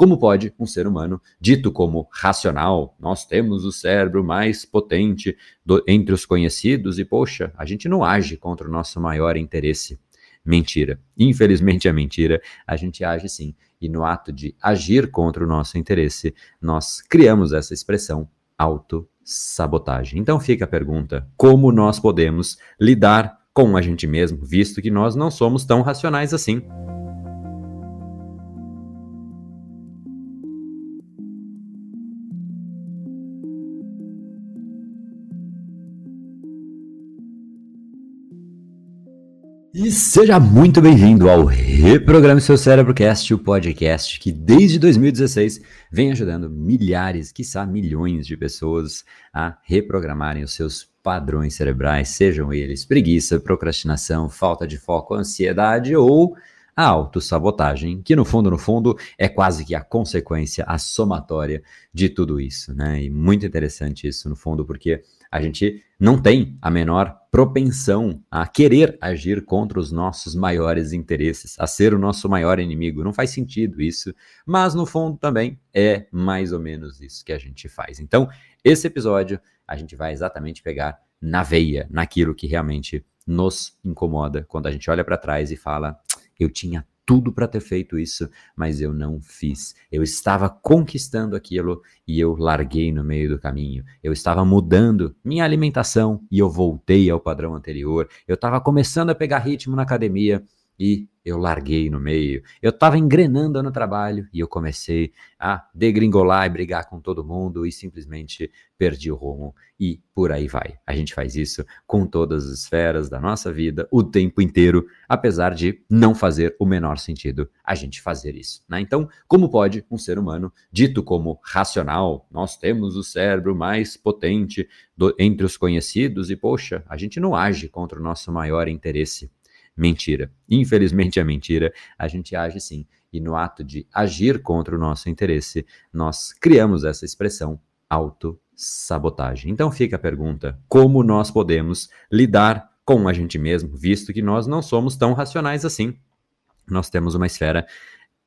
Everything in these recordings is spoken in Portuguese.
como pode um ser humano, dito como racional, nós temos o cérebro mais potente do, entre os conhecidos e, poxa, a gente não age contra o nosso maior interesse. Mentira. Infelizmente é mentira. A gente age sim. E no ato de agir contra o nosso interesse, nós criamos essa expressão autossabotagem. Então fica a pergunta: como nós podemos lidar com a gente mesmo, visto que nós não somos tão racionais assim? E seja muito bem-vindo ao Reprograme Seu Cérebro Cast, o podcast que desde 2016 vem ajudando milhares, quiçá milhões de pessoas a reprogramarem os seus padrões cerebrais, sejam eles preguiça, procrastinação, falta de foco, ansiedade ou a autossabotagem, que no fundo, no fundo, é quase que a consequência, a somatória de tudo isso, né? E muito interessante isso, no fundo, porque a gente não tem a menor propensão a querer agir contra os nossos maiores interesses, a ser o nosso maior inimigo. Não faz sentido isso, mas no fundo também é mais ou menos isso que a gente faz. Então, esse episódio a gente vai exatamente pegar na veia, naquilo que realmente nos incomoda quando a gente olha para trás e fala: eu tinha tudo para ter feito isso, mas eu não fiz. Eu estava conquistando aquilo e eu larguei no meio do caminho. Eu estava mudando minha alimentação e eu voltei ao padrão anterior. Eu estava começando a pegar ritmo na academia e eu larguei no meio. Eu estava engrenando no trabalho e eu comecei a degringolar e brigar com todo mundo e simplesmente perdi o rumo. E por aí vai. A gente faz isso com todas as esferas da nossa vida o tempo inteiro, apesar de não fazer o menor sentido a gente fazer isso. Né? Então, como pode um ser humano, dito como racional, nós temos o cérebro mais potente do, entre os conhecidos e, poxa, a gente não age contra o nosso maior interesse mentira. Infelizmente é mentira, a gente age sim. E no ato de agir contra o nosso interesse, nós criamos essa expressão autossabotagem. Então fica a pergunta: como nós podemos lidar com a gente mesmo, visto que nós não somos tão racionais assim? Nós temos uma esfera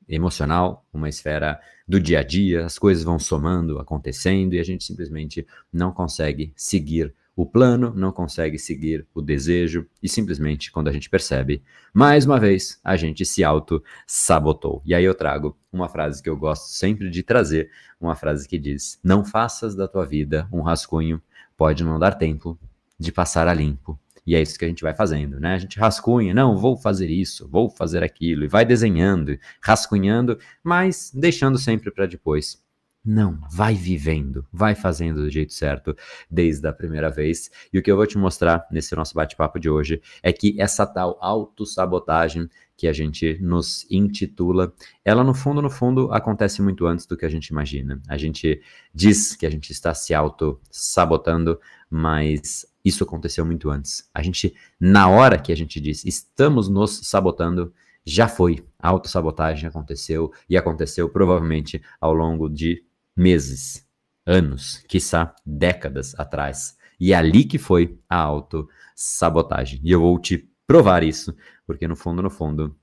emocional, uma esfera do dia a dia, as coisas vão somando, acontecendo e a gente simplesmente não consegue seguir o plano não consegue seguir o desejo e simplesmente, quando a gente percebe, mais uma vez, a gente se auto-sabotou. E aí eu trago uma frase que eu gosto sempre de trazer, uma frase que diz: Não faças da tua vida um rascunho, pode não dar tempo de passar a limpo. E é isso que a gente vai fazendo, né? A gente rascunha, não, vou fazer isso, vou fazer aquilo, e vai desenhando, rascunhando, mas deixando sempre para depois. Não, vai vivendo, vai fazendo do jeito certo desde a primeira vez. E o que eu vou te mostrar nesse nosso bate-papo de hoje é que essa tal autossabotagem que a gente nos intitula, ela no fundo, no fundo, acontece muito antes do que a gente imagina. A gente diz que a gente está se auto-sabotando, mas isso aconteceu muito antes. A gente, na hora que a gente diz estamos nos sabotando, já foi. A autossabotagem aconteceu e aconteceu provavelmente ao longo de meses, anos, quiçá décadas atrás. E é ali que foi a autossabotagem. E eu vou te provar isso, porque no fundo, no fundo,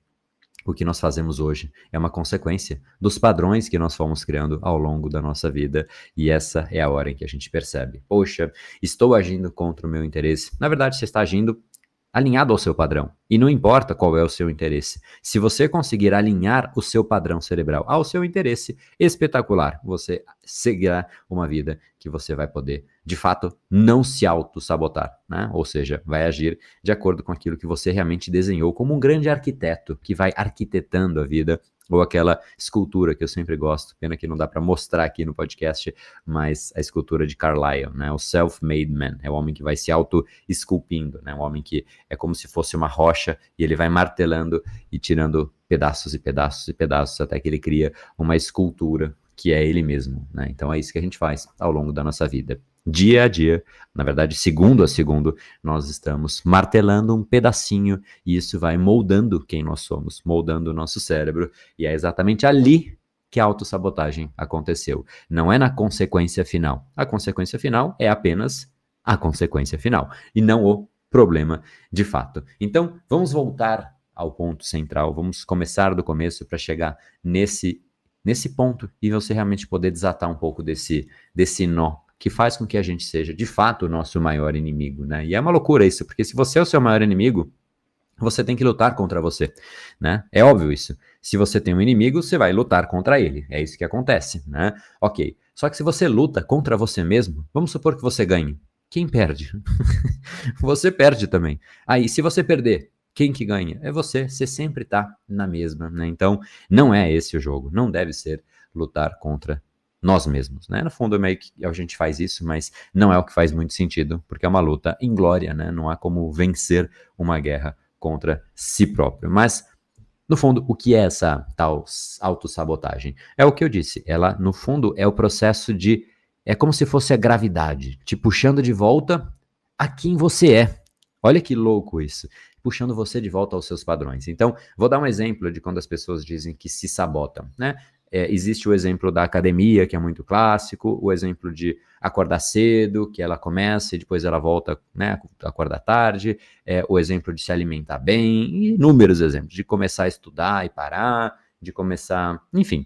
o que nós fazemos hoje é uma consequência dos padrões que nós fomos criando ao longo da nossa vida, e essa é a hora em que a gente percebe: poxa, estou agindo contra o meu interesse. Na verdade, você está agindo alinhado ao seu padrão. E não importa qual é o seu interesse. Se você conseguir alinhar o seu padrão cerebral ao seu interesse, espetacular. Você seguirá uma vida que você vai poder, de fato, não se auto-sabotar, né? Ou seja, vai agir de acordo com aquilo que você realmente desenhou como um grande arquiteto que vai arquitetando a vida ou aquela escultura que eu sempre gosto, pena que não dá para mostrar aqui no podcast, mas a escultura de Carlyle, né? O self-made man, é o homem que vai se auto-esculpindo, né? Um homem que é como se fosse uma rocha e ele vai martelando e tirando pedaços e pedaços e pedaços até que ele cria uma escultura que é ele mesmo, né? Então é isso que a gente faz ao longo da nossa vida dia a dia, na verdade, segundo a segundo, nós estamos martelando um pedacinho e isso vai moldando quem nós somos, moldando o nosso cérebro, e é exatamente ali que a autossabotagem aconteceu. Não é na consequência final. A consequência final é apenas a consequência final e não o problema de fato. Então, vamos voltar ao ponto central, vamos começar do começo para chegar nesse nesse ponto e você realmente poder desatar um pouco desse, desse nó que faz com que a gente seja de fato o nosso maior inimigo, né? E é uma loucura isso, porque se você é o seu maior inimigo, você tem que lutar contra você, né? É óbvio isso. Se você tem um inimigo, você vai lutar contra ele. É isso que acontece, né? Ok. Só que se você luta contra você mesmo, vamos supor que você ganhe. Quem perde? você perde também. Aí, se você perder, quem que ganha? É você. Você sempre tá na mesma, né? Então, não é esse o jogo. Não deve ser lutar contra nós mesmos, né? No fundo, meio que a gente faz isso, mas não é o que faz muito sentido, porque é uma luta inglória, né? Não há como vencer uma guerra contra si próprio. Mas, no fundo, o que é essa tal autossabotagem? É o que eu disse. Ela, no fundo, é o processo de. É como se fosse a gravidade, te puxando de volta a quem você é. Olha que louco isso. Puxando você de volta aos seus padrões. Então, vou dar um exemplo de quando as pessoas dizem que se sabotam, né? É, existe o exemplo da academia, que é muito clássico, o exemplo de acordar cedo, que ela começa e depois ela volta, né, acordar tarde, é, o exemplo de se alimentar bem, e inúmeros exemplos, de começar a estudar e parar, de começar, enfim.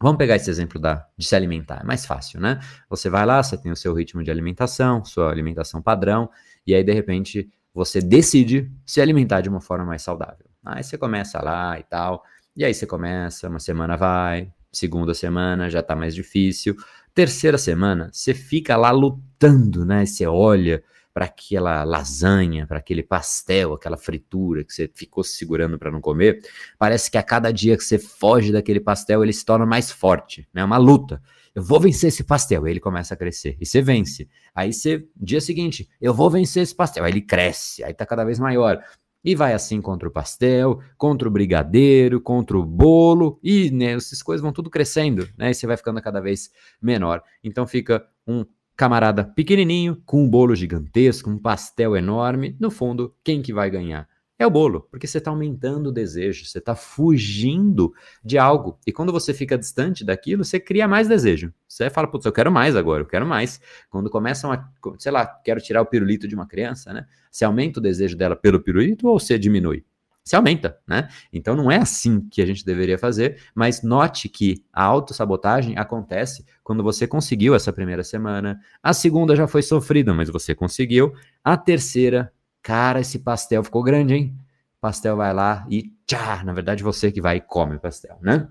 Vamos pegar esse exemplo da, de se alimentar, é mais fácil, né? Você vai lá, você tem o seu ritmo de alimentação, sua alimentação padrão, e aí de repente você decide se alimentar de uma forma mais saudável. Aí você começa lá e tal, e aí você começa, uma semana vai, segunda semana já tá mais difícil, terceira semana você fica lá lutando, né? Você olha para aquela lasanha, para aquele pastel, aquela fritura que você ficou se segurando para não comer, parece que a cada dia que você foge daquele pastel, ele se torna mais forte, né? É uma luta. Eu vou vencer esse pastel, aí ele começa a crescer. E você vence. Aí você, dia seguinte, eu vou vencer esse pastel, aí ele cresce, aí tá cada vez maior. E vai assim contra o pastel, contra o brigadeiro, contra o bolo, e né, essas coisas vão tudo crescendo, né? E você vai ficando cada vez menor. Então fica um camarada pequenininho com um bolo gigantesco, um pastel enorme. No fundo, quem que vai ganhar? É o bolo, porque você está aumentando o desejo, você está fugindo de algo. E quando você fica distante daquilo, você cria mais desejo. Você fala, putz, eu quero mais agora, eu quero mais. Quando começam a, sei lá, quero tirar o pirulito de uma criança, né? Você aumenta o desejo dela pelo pirulito ou você diminui? Se aumenta, né? Então não é assim que a gente deveria fazer, mas note que a autossabotagem acontece quando você conseguiu essa primeira semana, a segunda já foi sofrida, mas você conseguiu, a terceira Cara, esse pastel ficou grande, hein? pastel vai lá e tchá, na verdade você que vai e come o pastel, né?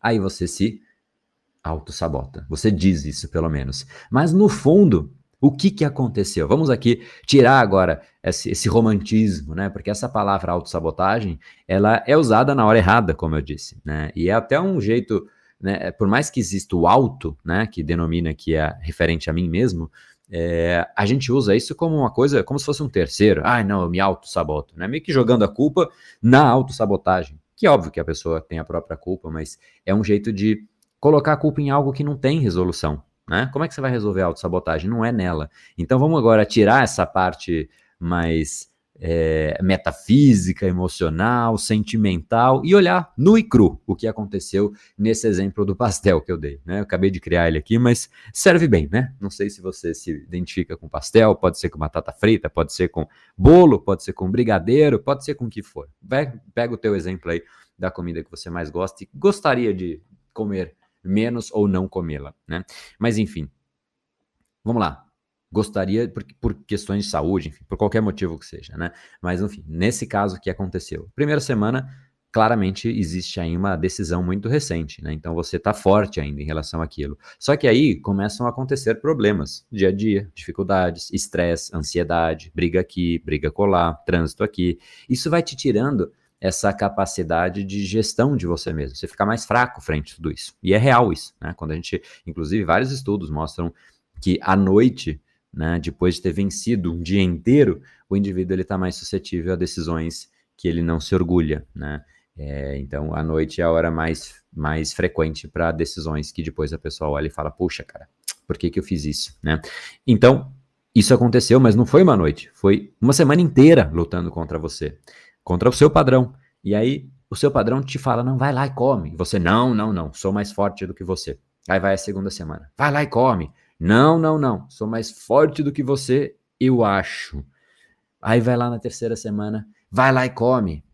Aí você se auto-sabota. Você diz isso, pelo menos. Mas no fundo, o que, que aconteceu? Vamos aqui tirar agora esse, esse romantismo, né? Porque essa palavra autossabotagem, ela é usada na hora errada, como eu disse, né? E é até um jeito, né? Por mais que exista o auto, né? Que denomina que é referente a mim mesmo, é, a gente usa isso como uma coisa, como se fosse um terceiro. Ai, não, eu me auto-saboto, né? Meio que jogando a culpa na auto-sabotagem. Que é óbvio que a pessoa tem a própria culpa, mas é um jeito de colocar a culpa em algo que não tem resolução, né? Como é que você vai resolver a auto-sabotagem? Não é nela. Então vamos agora tirar essa parte mais é, metafísica, emocional, sentimental e olhar nu e cru o que aconteceu nesse exemplo do pastel que eu dei. Né? Eu acabei de criar ele aqui, mas serve bem, né? Não sei se você se identifica com pastel, pode ser com batata frita, pode ser com bolo, pode ser com brigadeiro, pode ser com o que for. Pega o teu exemplo aí da comida que você mais gosta e gostaria de comer menos ou não comê-la, né? Mas enfim, vamos lá gostaria, por, por, questões de saúde, enfim, por qualquer motivo que seja, né? Mas, enfim, nesse caso que aconteceu. Primeira semana, claramente existe aí uma decisão muito recente, né? Então você está forte ainda em relação àquilo. Só que aí começam a acontecer problemas, dia a dia, dificuldades, estresse, ansiedade, briga aqui, briga colar, trânsito aqui. Isso vai te tirando essa capacidade de gestão de você mesmo. Você fica mais fraco frente a tudo isso. E é real isso, né? Quando a gente, inclusive, vários estudos mostram que à noite né? Depois de ter vencido um dia inteiro, o indivíduo está mais suscetível a decisões que ele não se orgulha, né? É, então, a noite é a hora mais, mais frequente para decisões que depois a pessoa olha e fala, puxa, cara, por que, que eu fiz isso, né? Então, isso aconteceu, mas não foi uma noite, foi uma semana inteira lutando contra você, contra o seu padrão. E aí, o seu padrão te fala, não, vai lá e come. E você, não, não, não, sou mais forte do que você. Aí vai a segunda semana, vai lá e come. Não, não, não. Sou mais forte do que você, eu acho. Aí vai lá na terceira semana, vai lá e come.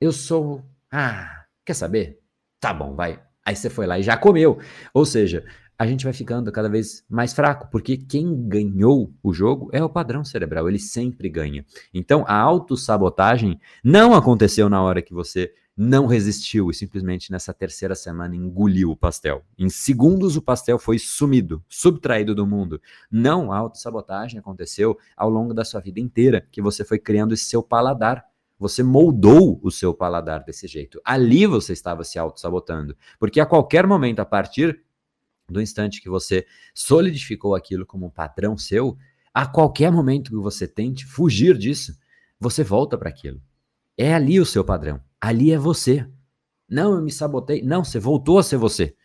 Eu sou. Ah, quer saber? Tá bom, vai. Aí você foi lá e já comeu. Ou seja, a gente vai ficando cada vez mais fraco, porque quem ganhou o jogo é o padrão cerebral, ele sempre ganha. Então, a autossabotagem não aconteceu na hora que você não resistiu e simplesmente nessa terceira semana engoliu o pastel. Em segundos o pastel foi sumido, subtraído do mundo. Não, a autossabotagem aconteceu ao longo da sua vida inteira, que você foi criando esse seu paladar. Você moldou o seu paladar desse jeito. Ali você estava se auto-sabotando. Porque a qualquer momento, a partir do instante que você solidificou aquilo como um padrão seu, a qualquer momento que você tente fugir disso, você volta para aquilo. É ali o seu padrão. Ali é você. Não, eu me sabotei. Não, você voltou a ser você.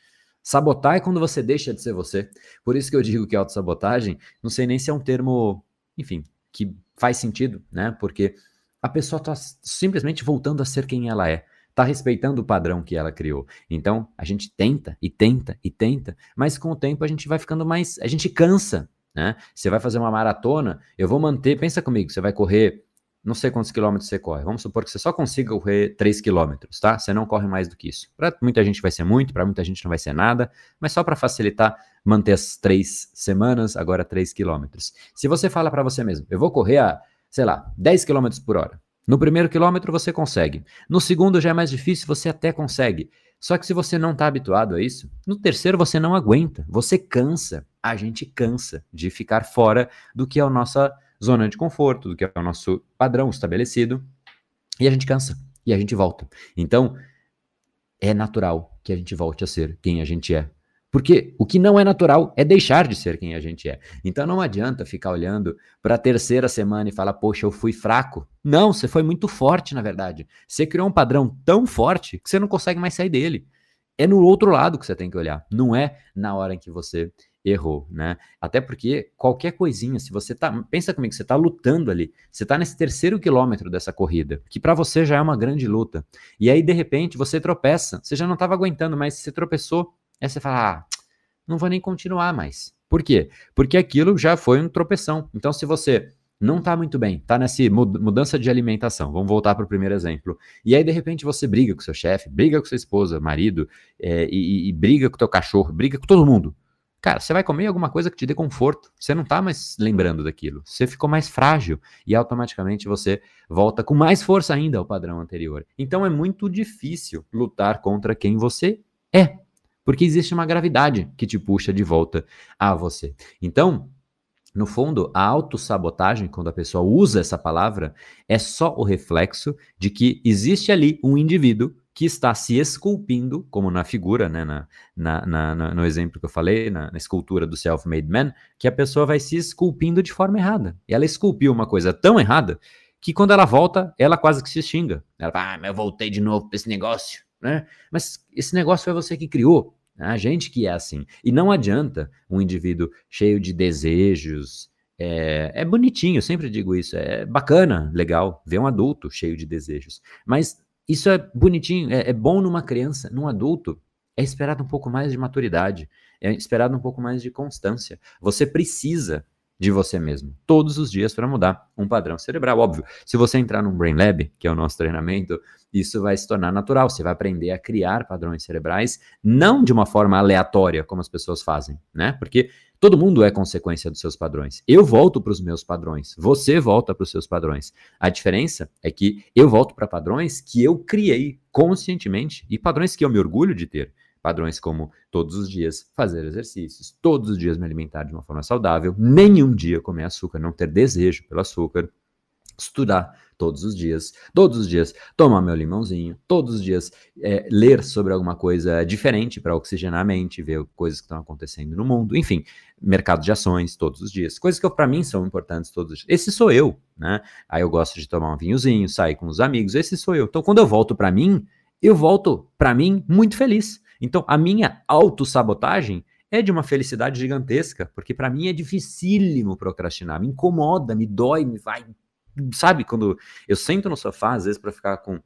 Sabotar é quando você deixa de ser você. Por isso que eu digo que autossabotagem, não sei nem se é um termo, enfim, que faz sentido, né? Porque a pessoa está simplesmente voltando a ser quem ela é está respeitando o padrão que ela criou. Então, a gente tenta e tenta e tenta, mas com o tempo a gente vai ficando mais. A gente cansa. Né? Você vai fazer uma maratona, eu vou manter. Pensa comigo, você vai correr. Não sei quantos quilômetros você corre. Vamos supor que você só consiga correr 3 quilômetros, tá? Você não corre mais do que isso. Para muita gente vai ser muito, para muita gente não vai ser nada, mas só para facilitar, manter as três semanas, agora 3 quilômetros. Se você fala para você mesmo, eu vou correr a, sei lá, 10 quilômetros por hora. No primeiro quilômetro você consegue. No segundo já é mais difícil, você até consegue. Só que se você não está habituado a isso, no terceiro você não aguenta, você cansa. A gente cansa de ficar fora do que é a nossa zona de conforto, do que é o nosso padrão estabelecido. E a gente cansa. E a gente volta. Então, é natural que a gente volte a ser quem a gente é. Porque o que não é natural é deixar de ser quem a gente é. Então não adianta ficar olhando para a terceira semana e falar, poxa, eu fui fraco. Não, você foi muito forte, na verdade. Você criou um padrão tão forte que você não consegue mais sair dele. É no outro lado que você tem que olhar. Não é na hora em que você errou, né? Até porque qualquer coisinha, se você tá, pensa comigo, você tá lutando ali, você tá nesse terceiro quilômetro dessa corrida, que para você já é uma grande luta. E aí de repente você tropeça, você já não estava aguentando, mas você tropeçou, Aí você fala, ah, não vou nem continuar mais. Por quê? Porque aquilo já foi um tropeção. Então, se você não está muito bem, está nessa mudança de alimentação, vamos voltar para o primeiro exemplo, e aí de repente você briga com seu chefe, briga com sua esposa, marido, é, e, e, briga com teu cachorro, briga com todo mundo. Cara, você vai comer alguma coisa que te dê conforto. Você não está mais lembrando daquilo. Você ficou mais frágil e automaticamente você volta com mais força ainda ao padrão anterior. Então é muito difícil lutar contra quem você é porque existe uma gravidade que te puxa de volta a você. Então, no fundo, a autossabotagem, quando a pessoa usa essa palavra, é só o reflexo de que existe ali um indivíduo que está se esculpindo, como na figura, né, na, na, na, no exemplo que eu falei, na, na escultura do self-made man, que a pessoa vai se esculpindo de forma errada. E ela esculpiu uma coisa tão errada que quando ela volta, ela quase que se xinga. Ela fala, ah, mas eu voltei de novo para esse negócio, né? Mas esse negócio foi você que criou. A gente que é assim. E não adianta um indivíduo cheio de desejos. É, é bonitinho, sempre digo isso. É bacana, legal, ver um adulto cheio de desejos. Mas isso é bonitinho, é, é bom numa criança, num adulto. É esperado um pouco mais de maturidade, é esperado um pouco mais de constância. Você precisa de você mesmo, todos os dias para mudar um padrão cerebral. Óbvio, se você entrar num Brain Lab, que é o nosso treinamento, isso vai se tornar natural. Você vai aprender a criar padrões cerebrais, não de uma forma aleatória, como as pessoas fazem, né? Porque todo mundo é consequência dos seus padrões. Eu volto para os meus padrões, você volta para os seus padrões. A diferença é que eu volto para padrões que eu criei conscientemente e padrões que eu me orgulho de ter. Padrões como todos os dias fazer exercícios, todos os dias me alimentar de uma forma saudável, nenhum dia comer açúcar, não ter desejo pelo açúcar, estudar todos os dias, todos os dias tomar meu limãozinho, todos os dias é, ler sobre alguma coisa diferente para oxigenar a mente, ver coisas que estão acontecendo no mundo, enfim, mercado de ações todos os dias, coisas que para mim são importantes todos os dias. Esse sou eu, né? Aí eu gosto de tomar um vinhozinho, sair com os amigos, esse sou eu. Então quando eu volto para mim, eu volto para mim muito feliz. Então a minha autossabotagem é de uma felicidade gigantesca, porque para mim é dificílimo procrastinar, me incomoda, me dói, me vai sabe, quando eu sento no sofá, às vezes, para ficar com,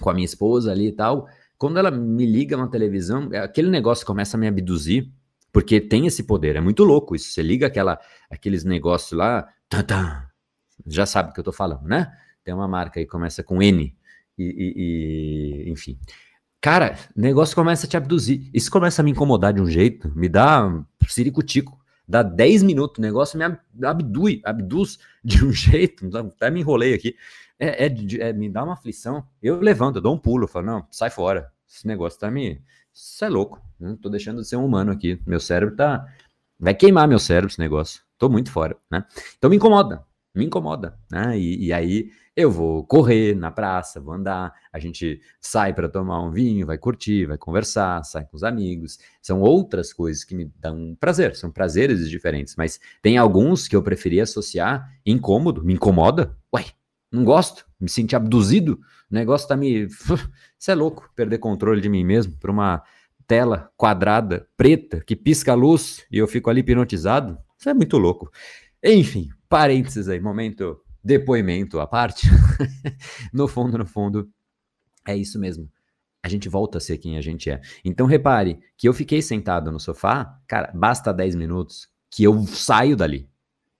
com a minha esposa ali e tal, quando ela me liga na televisão, é, aquele negócio começa a me abduzir, porque tem esse poder, é muito louco isso. Você liga aquela, aqueles negócios lá, já sabe o que eu tô falando, né? Tem uma marca aí, começa com N, e, e, e enfim. Cara, negócio começa a te abduzir. Isso começa a me incomodar de um jeito, me dá um ciricutico. Dá 10 minutos, o negócio me abdui, abduz de um jeito, até me enrolei aqui. É, é, é, me dá uma aflição. Eu levanto, eu dou um pulo, falo, não, sai fora. Esse negócio tá me. Isso é louco. Não tô deixando de ser um humano aqui. Meu cérebro tá. Vai queimar meu cérebro esse negócio. Tô muito fora, né? Então me incomoda, me incomoda, né? E, e aí eu vou correr na praça, vou andar, a gente sai para tomar um vinho, vai curtir, vai conversar, sai com os amigos. São outras coisas que me dão prazer, são prazeres diferentes, mas tem alguns que eu preferia associar incômodo, me incomoda. Ué, não gosto, me senti abduzido, o negócio tá me. Isso é louco, perder controle de mim mesmo por uma tela quadrada, preta, que pisca a luz e eu fico ali hipnotizado. Isso é muito louco. Enfim, parênteses aí, momento depoimento à parte, no fundo, no fundo, é isso mesmo. A gente volta a ser quem a gente é. Então repare que eu fiquei sentado no sofá, cara, basta 10 minutos que eu saio dali.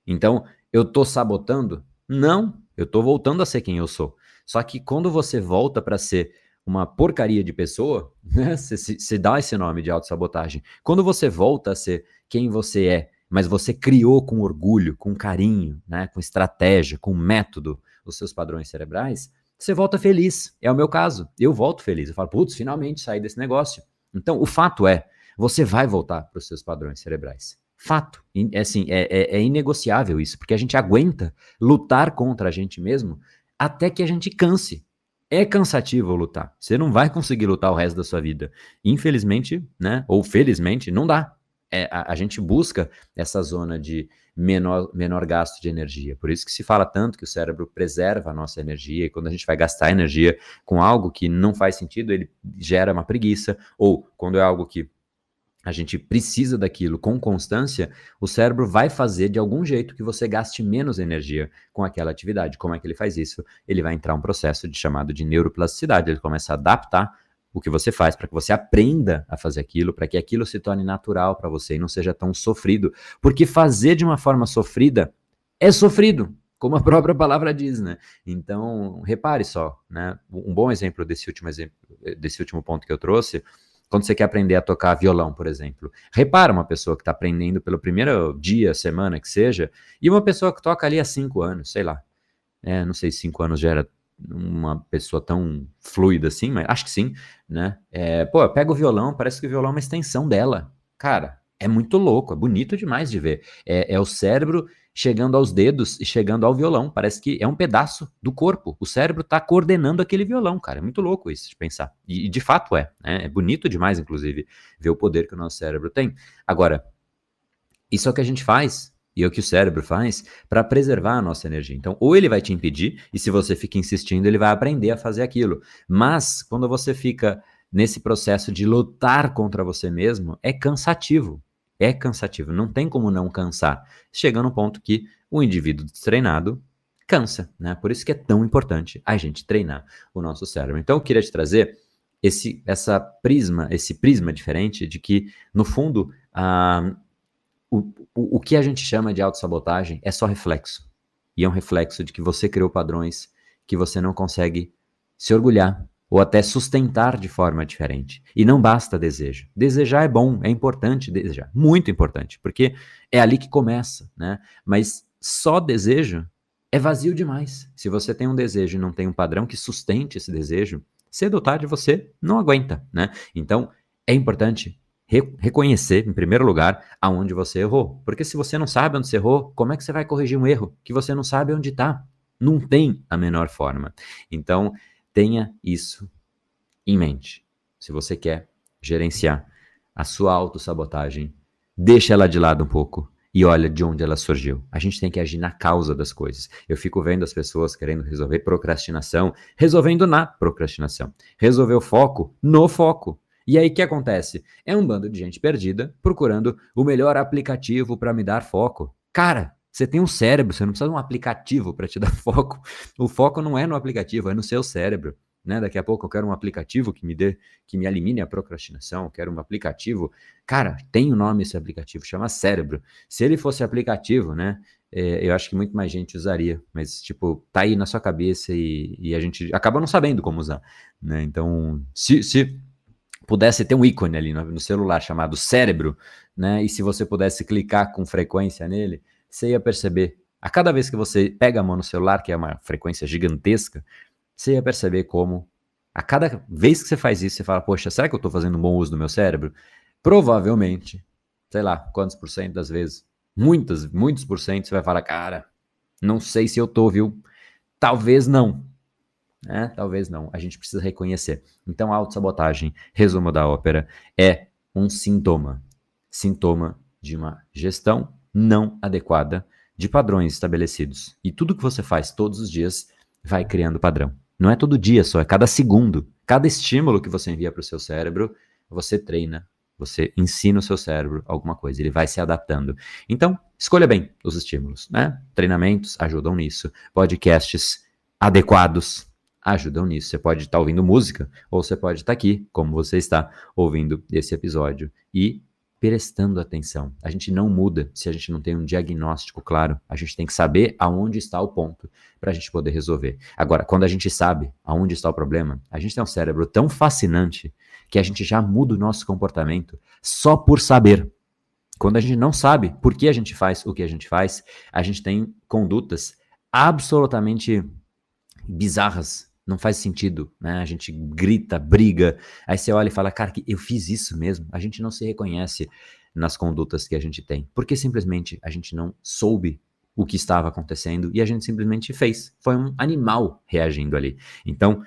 Então, eu tô sabotando? Não, eu tô voltando a ser quem eu sou. Só que quando você volta para ser uma porcaria de pessoa, né? Você dá esse nome de autossabotagem. Quando você volta a ser quem você é mas você criou com orgulho, com carinho, né, com estratégia, com método os seus padrões cerebrais, você volta feliz. É o meu caso. Eu volto feliz. Eu falo, putz, finalmente saí desse negócio. Então, o fato é, você vai voltar para os seus padrões cerebrais. Fato. É, assim, é, é, é inegociável isso, porque a gente aguenta lutar contra a gente mesmo até que a gente canse. É cansativo lutar. Você não vai conseguir lutar o resto da sua vida. Infelizmente, né? Ou felizmente, não dá é, a, a, gente busca essa zona de menor, menor gasto de energia. Por isso que se fala tanto que o cérebro preserva a nossa energia, e quando a gente vai gastar energia com algo que não faz sentido, ele gera uma preguiça, ou quando é algo que a gente precisa daquilo com constância, o cérebro vai fazer de algum jeito que você gaste menos energia com aquela atividade. Como é que ele faz isso? Ele vai entrar um processo de chamado de neuroplasticidade, ele começa a adaptar o que você faz, para que você aprenda a fazer aquilo, para que aquilo se torne natural para você e não seja tão sofrido. Porque fazer de uma forma sofrida é sofrido, como a própria palavra diz, né? Então, repare só, né? Um bom exemplo desse último exemplo, desse último ponto que eu trouxe, quando você quer aprender a tocar violão, por exemplo. Repara uma pessoa que está aprendendo pelo primeiro dia, semana que seja, e uma pessoa que toca ali há cinco anos, sei lá. É, não sei se cinco anos já era uma pessoa tão fluida assim, mas acho que sim, né? É, pô, pega o violão, parece que o violão é uma extensão dela. Cara, é muito louco, é bonito demais de ver. É, é, o cérebro chegando aos dedos e chegando ao violão. Parece que é um pedaço do corpo. O cérebro está coordenando aquele violão, cara. É muito louco isso de pensar. E, e de fato é. Né? É bonito demais, inclusive, ver o poder que o nosso cérebro tem. Agora, isso é o que a gente faz e é o que o cérebro faz para preservar a nossa energia. Então, ou ele vai te impedir, e se você fica insistindo, ele vai aprender a fazer aquilo. Mas, quando você fica nesse processo de lutar contra você mesmo, é cansativo. É cansativo. Não tem como não cansar. Chega no ponto que o indivíduo destreinado cansa, né? Por isso que é tão importante a gente treinar o nosso cérebro. Então, eu queria te trazer esse essa prisma, esse prisma diferente de que, no fundo, ah, o, o, o que a gente chama de autossabotagem é só reflexo. E é um reflexo de que você criou padrões que você não consegue se orgulhar ou até sustentar de forma diferente. E não basta desejo. Desejar é bom, é importante desejar, muito importante, porque é ali que começa, né? Mas só desejo é vazio demais. Se você tem um desejo e não tem um padrão que sustente esse desejo, cedo ou tarde você não aguenta, né? Então, é importante reconhecer, em primeiro lugar, aonde você errou. Porque se você não sabe onde você errou, como é que você vai corrigir um erro que você não sabe onde está? Não tem a menor forma. Então, tenha isso em mente. Se você quer gerenciar a sua autossabotagem, deixa ela de lado um pouco e olha de onde ela surgiu. A gente tem que agir na causa das coisas. Eu fico vendo as pessoas querendo resolver procrastinação, resolvendo na procrastinação. Resolver o foco no foco. E aí o que acontece? É um bando de gente perdida procurando o melhor aplicativo para me dar foco. Cara, você tem um cérebro, você não precisa de um aplicativo para te dar foco. O foco não é no aplicativo, é no seu cérebro. Né? Daqui a pouco eu quero um aplicativo que me dê, que me elimine a procrastinação, eu quero um aplicativo. Cara, tem o um nome esse aplicativo, chama cérebro. Se ele fosse aplicativo, né? É, eu acho que muito mais gente usaria, mas tipo, tá aí na sua cabeça e, e a gente acaba não sabendo como usar, né? Então, se, se pudesse ter um ícone ali no, no, celular chamado cérebro, né? E se você pudesse clicar com frequência nele, você ia perceber. A cada vez que você pega a mão no celular, que é uma frequência gigantesca, você ia perceber como a cada vez que você faz isso, você fala, poxa, será que eu estou fazendo um bom uso do meu cérebro? Provavelmente, sei lá, quantos por cento das vezes, muitas, muitos por cento, você vai falar, cara, não sei se eu tô, viu? Talvez não. É, talvez não. A gente precisa reconhecer. Então, a autossabotagem, resumo da ópera, é um sintoma. Sintoma de uma gestão não adequada de padrões estabelecidos. E tudo que você faz todos os dias vai criando padrão. Não é todo dia só, é cada segundo. Cada estímulo que você envia para o seu cérebro, você treina, você ensina o seu cérebro alguma coisa, ele vai se adaptando. Então, escolha bem os estímulos, né? Treinamentos ajudam nisso, podcasts adequados ajudam nisso. Você pode estar ouvindo música ou você pode estar aqui, como você está ouvindo esse episódio e prestando atenção. A gente não muda se a gente não tem um diagnóstico claro. A gente tem que saber aonde está o ponto para a gente poder resolver. Agora, quando a gente sabe aonde está o problema, a gente tem um cérebro tão fascinante que a gente já muda o nosso comportamento só por saber. Quando a gente não sabe por que a gente faz o que a gente faz, a gente tem condutas absolutamente bizarras, não faz sentido, né? A gente grita, briga, aí você olha e fala, cara, eu fiz isso mesmo. A gente não se reconhece nas condutas que a gente tem, porque simplesmente a gente não soube o que estava acontecendo e a gente simplesmente fez. Foi um animal reagindo ali. Então,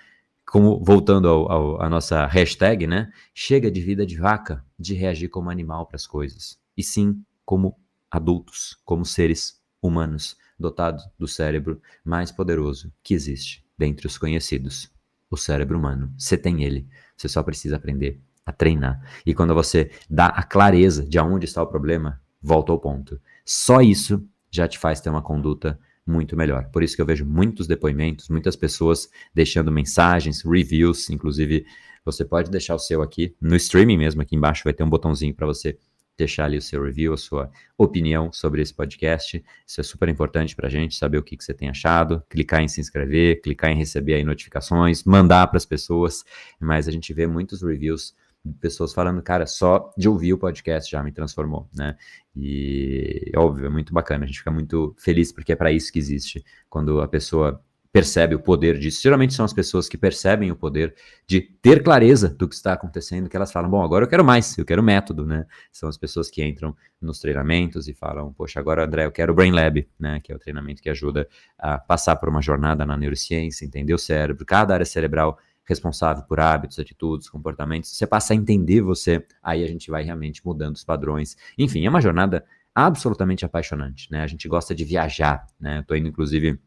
como voltando à nossa hashtag, né? Chega de vida de vaca, de reagir como animal para as coisas, e sim como adultos, como seres humanos, dotados do cérebro mais poderoso que existe dentre os conhecidos, o cérebro humano. Você tem ele, você só precisa aprender a treinar. E quando você dá a clareza de aonde está o problema, volta ao ponto. Só isso já te faz ter uma conduta muito melhor. Por isso que eu vejo muitos depoimentos, muitas pessoas deixando mensagens, reviews, inclusive você pode deixar o seu aqui no streaming mesmo, aqui embaixo vai ter um botãozinho para você deixar ali o seu review, a sua opinião sobre esse podcast. Isso é super importante para a gente saber o que, que, você tem achado, clicar em se inscrever, clicar em receber aí notificações, mandar para as pessoas. Mas a gente vê muitos reviews de pessoas falando, cara, só de ouvir o podcast já me transformou, né? E óbvio, é muito bacana, a gente fica muito feliz porque é para isso que existe. Quando a pessoa percebe o poder disso. Geralmente são as pessoas que percebem o poder de ter clareza do que está acontecendo, que elas falam, bom, agora eu quero mais, eu quero método, né? São as pessoas que entram nos treinamentos e falam, poxa, agora, André, eu quero o Brain Lab, né? Que é o treinamento que ajuda a passar por uma jornada na neurociência, entender o cérebro, cada área cerebral responsável por hábitos, atitudes, comportamentos. Você passa a entender você, aí a gente vai realmente mudando os padrões. Enfim, é uma jornada absolutamente apaixonante, né? A gente gosta de viajar, né? Eu tô indo, inclusive,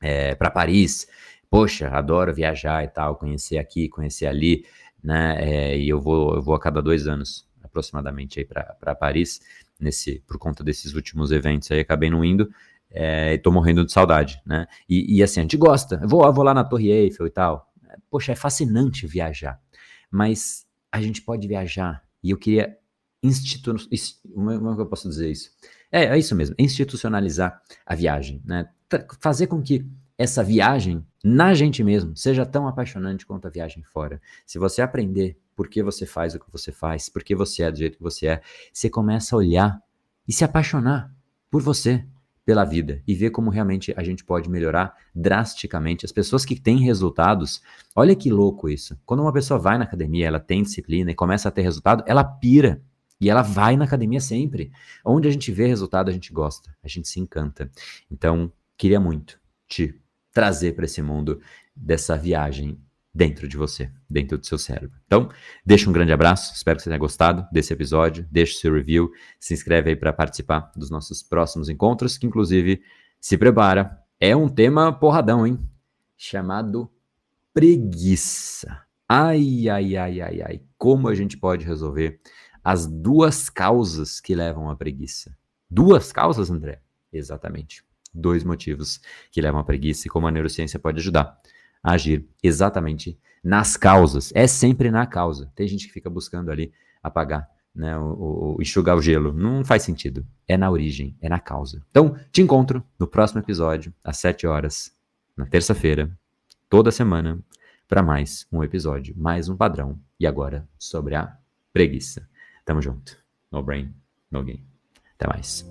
é, para Paris. Poxa, adoro viajar e tal, conhecer aqui, conhecer ali, né? É, e eu vou, eu vou a cada dois anos, aproximadamente, aí para Paris, nesse, por conta desses últimos eventos aí, acabei não indo. É, e tô morrendo de saudade, né? E, e assim, a gente gosta. Eu vou, eu vou lá na Torre Eiffel e tal. Poxa, é fascinante viajar. Mas a gente pode viajar. E eu queria institu... Como é que eu posso dizer isso? É, é isso mesmo, institucionalizar a viagem, né? fazer com que essa viagem na gente mesmo seja tão apaixonante quanto a viagem fora. Se você aprender por que você faz o que você faz, por que você é do jeito que você é, você começa a olhar e se apaixonar por você, pela vida e ver como realmente a gente pode melhorar drasticamente. As pessoas que têm resultados, olha que louco isso. Quando uma pessoa vai na academia, ela tem disciplina e começa a ter resultado, ela pira. E ela vai na academia sempre. Onde a gente vê resultado, a gente gosta, a gente se encanta. Então, queria muito te trazer para esse mundo dessa viagem dentro de você, dentro do seu cérebro. Então, deixa um grande abraço, espero que você tenha gostado desse episódio, deixe seu review, se inscreve aí para participar dos nossos próximos encontros, que inclusive se prepara, é um tema porradão, hein? Chamado preguiça. Ai, ai, ai, ai, ai, como a gente pode resolver as duas causas que levam à preguiça? Duas causas, André? Exatamente dois motivos que levam à preguiça e como a neurociência pode ajudar a agir exatamente nas causas. É sempre na causa. Tem gente que fica buscando ali apagar, né, o, o, enxugar o gelo. Não faz sentido. É na origem, é na causa. Então, te encontro no próximo episódio, às 7 horas, na terça-feira, toda semana, para mais um episódio, mais um padrão e agora sobre a preguiça. Tamo junto. No brain, no game. Até mais.